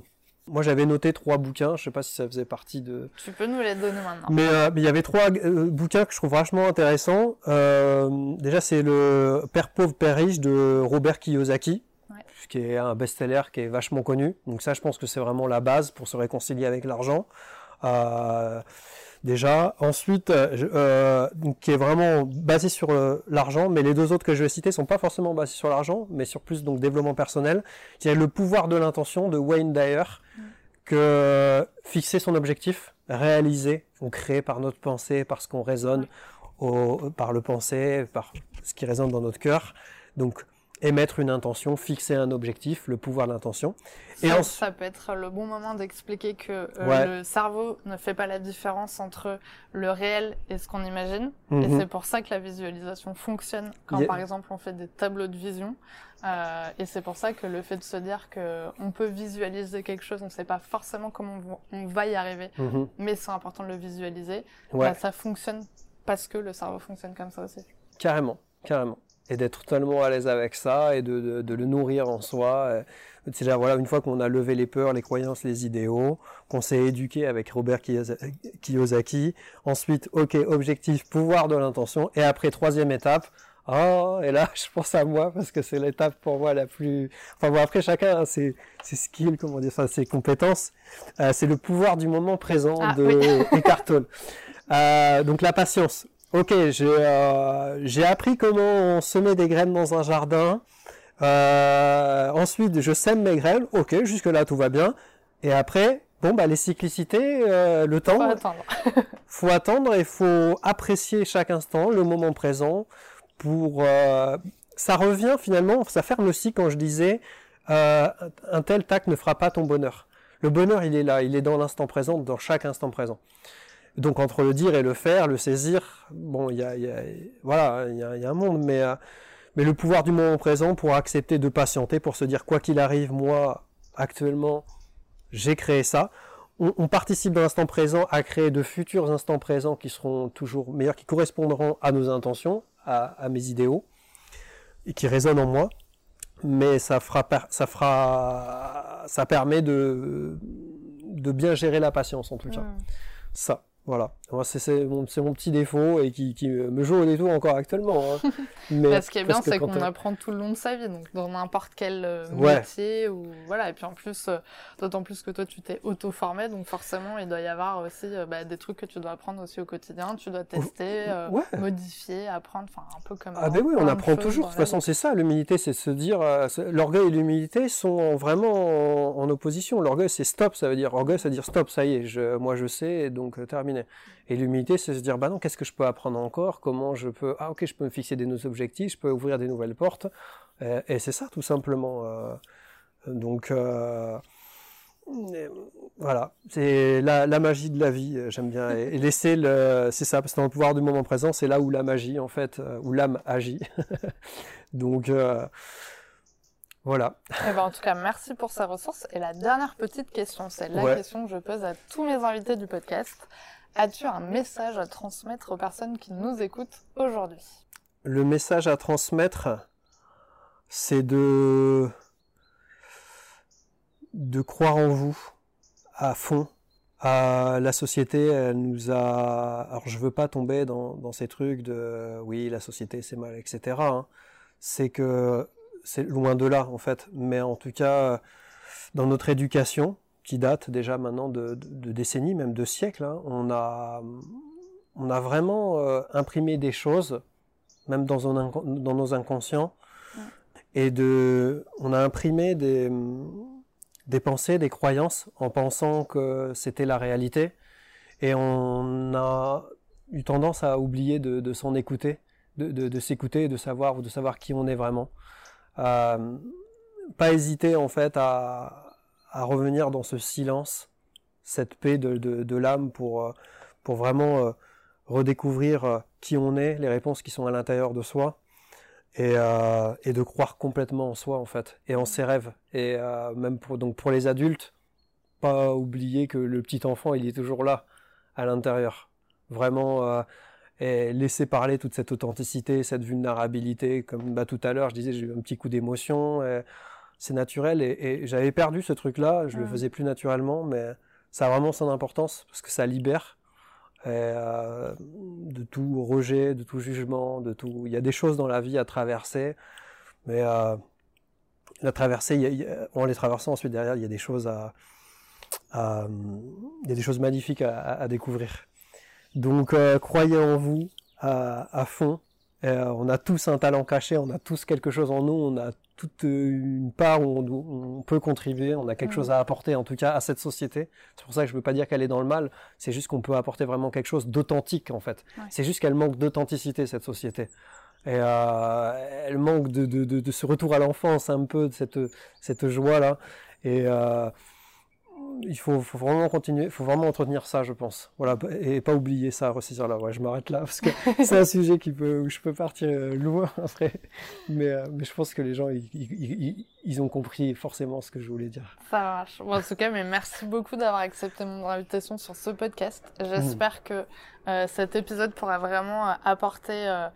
moi, j'avais noté trois bouquins. Je sais pas si ça faisait partie de, Tu peux nous les donner maintenant. mais euh, mais il y avait trois euh, bouquins que je trouve vachement intéressants. Euh, déjà, c'est le Père pauvre, Père riche de Robert Kiyosaki, Ouais. qui est un best-seller qui est vachement connu. Donc ça, je pense que c'est vraiment la base pour se réconcilier avec l'argent. Euh, déjà. Ensuite, euh, euh, qui est vraiment basé sur euh, l'argent, mais les deux autres que je vais citer sont pas forcément basés sur l'argent, mais sur plus donc développement personnel. Qui est le pouvoir de l'intention de Wayne Dyer, que fixer son objectif, réaliser, on crée par notre pensée, par ce qu'on raisonne, au- par le pensée, par ce qui résonne dans notre cœur. Donc émettre une intention, fixer un objectif, le pouvoir de l'intention. Et ça, ça peut être le bon moment d'expliquer que euh, le cerveau ne fait pas la différence entre le réel et ce qu'on imagine. Et mhm. c'est pour ça que la visualisation fonctionne quand, par exemple, on fait des tableaux de vision. Euh, et c'est pour ça que le fait de se dire que on peut visualiser quelque chose, on ne sait pas forcément comment on va y arriver, mhm. mais c'est important de le visualiser. Bah, ça fonctionne parce que le cerveau fonctionne comme ça aussi. Carrément, carrément et d'être totalement à l'aise avec ça et de, de, le nourrir en soi. C'est là, voilà, une fois qu'on a levé les peurs, les croyances, les idéaux, qu'on s'est éduqué avec Robert Kiyosaki, ensuite, ok, objectif, pouvoir de l'intention, et après, troisième étape, oh, et là, *laughs* je pense à moi parce que c'est l'étape pour moi la plus. Enfin bon, après chacun a ses, ses skills, comment dire ça, ses compétences. Euh, c'est le pouvoir du moment présent ah, de oui. euh, donc la patience. Ok, euh, j'ai appris comment on semait des graines dans un jardin. Euh, ensuite, je sème mes graines. Ok, jusque là tout va bien. Et après, bon bah les cyclicités, euh, le temps. Faut attendre. *laughs* faut attendre et faut apprécier chaque instant, le moment présent. Pour ça revient finalement, ça ferme aussi quand je disais un tel tac ne fera pas ton bonheur. Le bonheur, il est là, il est dans l'instant présent, dans chaque instant présent. Donc entre le dire et le faire, le saisir, bon, il y a, voilà, il y a, un monde, mais, euh, mais le pouvoir du moment présent pour accepter de patienter, pour se dire quoi qu'il arrive, moi, actuellement, j'ai créé ça. On, participe dans l'instant présent à créer de futurs instants présents qui seront toujours meilleurs, qui correspondront à nos intentions, à, mes idéaux, et qui résonnent en moi. Mais ça fera, ça fera, ça permet de, de bien gérer la patience en tout cas. Mmh. Ça. Voilà, c'est mon, mon, petit défaut et qui, qui me joue au détour encore actuellement. Hein. *laughs* Mais ce qui est bien, c'est qu'on apprend tout le long de sa vie, donc dans n'importe quel euh, métier ou voilà. Et puis en plus, euh, d'autant plus que toi, tu t'es auto-formé, donc forcément, il doit y avoir aussi euh, bah, des trucs que tu dois apprendre aussi au quotidien. Tu dois tester, modifier, apprendre, enfin un peu comme. Ah ben oui, on apprend toujours. De toute façon, c'est ça. L'humilité, c'est se dire. L'orgueil et l'humilité sont vraiment en, opposition. L'orgueil, c'est stop. Ça veut dire orgueil, ça veut dire stop. Ça y est, je, moi je sais, donc terminé. Et l'humilité, c'est se dire, bah non, qu'est-ce que je peux apprendre encore? Comment je peux, ah ok, je peux me fixer des nouveaux objectifs, je peux ouvrir des nouvelles portes. Euh, et, c'est ça, tout simplement. Euh. donc, euh, voilà, c'est la, magie de la vie, j'aime bien. Et, laisser le, c'est ça, parce que dans le pouvoir du moment présent, c'est là où la magie, en fait, où l'âme agit. *laughs* donc, voilà. Eh ben, en tout cas, merci pour ces ressources. Et la dernière petite question, c'est la question que je pose à tous mes invités du podcast. As-tu un message à transmettre aux personnes qui nous écoutent aujourd'hui? Le message à transmettre, c'est de de croire en vous à fond. À la société, elle nous a. Alors, je veux pas tomber dans, ces trucs de oui, la société c'est mal, etc. Hein. C'est que c'est loin de là en fait. Mais en tout cas, dans notre éducation, qui date déjà maintenant de, décennies, même de siècles, hein, on, a, on a vraiment euh, imprimé des choses, même dans, dans nos inconscients, et de, on a imprimé des, des pensées, des croyances en pensant que c'était la réalité, et on a eu tendance à oublier de, s'en écouter, de, de s'écouter, de savoir de savoir qui on est vraiment. Euh, pas hésiter en fait à, à, revenir dans ce silence, cette paix de, l'âme pour, euh, pour vraiment euh, redécouvrir qui on est, les réponses qui sont à l'intérieur de soi. Et, euh, et, de croire complètement en soi en fait et en ses rêves et euh, même pour donc pour les adultes pas oublier que le petit enfant il est toujours là à l'intérieur vraiment et laisser parler toute cette authenticité, cette vulnérabilité. Comme bah, tout à l'heure, je disais, j'ai eu un petit coup d'émotion. C'est naturel et, j'avais perdu ce truc-là. Je le faisais plus naturellement, mais ça a vraiment son importance parce que ça libère euh, de tout rejet, de tout jugement, de tout. Il y a des choses dans la vie à traverser, mais euh, la traverser, en les traversant ensuite derrière, il y a des choses à, il y a des choses magnifiques à découvrir. Donc euh, croyez en vous à, fond. On a tous un talent caché, on a tous quelque chose en nous, on a toute une part où on, peut contribuer, on a quelque chose à apporter en tout cas à cette société. C'est pour ça que je ne veux pas dire qu'elle est dans le mal, c'est juste qu'on peut apporter vraiment quelque chose d'authentique en fait. C'est juste qu'elle manque d'authenticité cette société. Et euh, elle manque de, de, de, de, ce retour à l'enfance un peu, de cette, cette joie-là. Et euh, il faut, faut, vraiment continuer, faut vraiment entretenir ça, je pense. Voilà, et pas oublier ça, ressaisir là. Ouais, je m'arrête là parce que *laughs* c'est un sujet qui peut, où je peux partir euh, loin *laughs* après. Mais, euh, mais je pense que les gens, ils, ils, ils, ont compris forcément ce que je voulais dire. Ça marche. Bon, en tout cas, mais merci beaucoup d'avoir accepté mon invitation sur ce podcast. J'espère mmh. que euh, cet épisode pourra vraiment apporter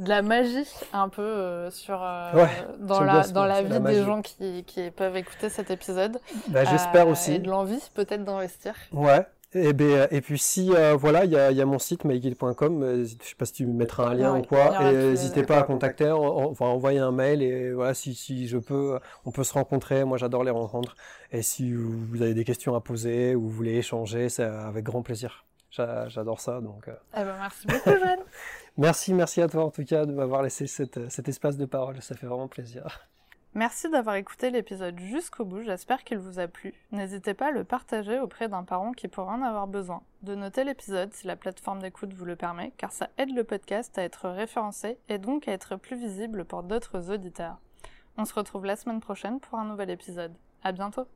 de la magie un peu euh, sur euh, dans la dans la vie des gens qui, qui peuvent écouter cet épisode. Bah, j'espère euh, aussi. Et de l'envie peut-être d'investir. Ouais. Et, ben, et puis si voilà, il y a, y a mon site myguide.com, je sais pas si tu mettras un lien ou quoi, et n'hésitez pas à contacter, enfin envoyer un mail et voilà si, si je peux, on peut se rencontrer. Moi j'adore les rencontres. Et si vous avez des questions à poser ou vous voulez échanger, c'est avec grand plaisir. J'adore ça donc. Eh ben, merci beaucoup Jeanne. *laughs* Merci, merci à toi en tout cas de m'avoir laissé cet espace de parole, ça fait vraiment plaisir. *laughs* Merci d'avoir écouté l'épisode jusqu'au bout, j'espère qu'il vous a plu. N'hésitez pas à le partager auprès d'un parent qui pourrait en avoir besoin. De noter l'épisode si la plateforme d'écoute vous le permet, car ça aide le podcast à être référencé et donc à être plus visible pour d'autres auditeurs. On se retrouve la semaine prochaine pour un nouvel épisode. À bientôt!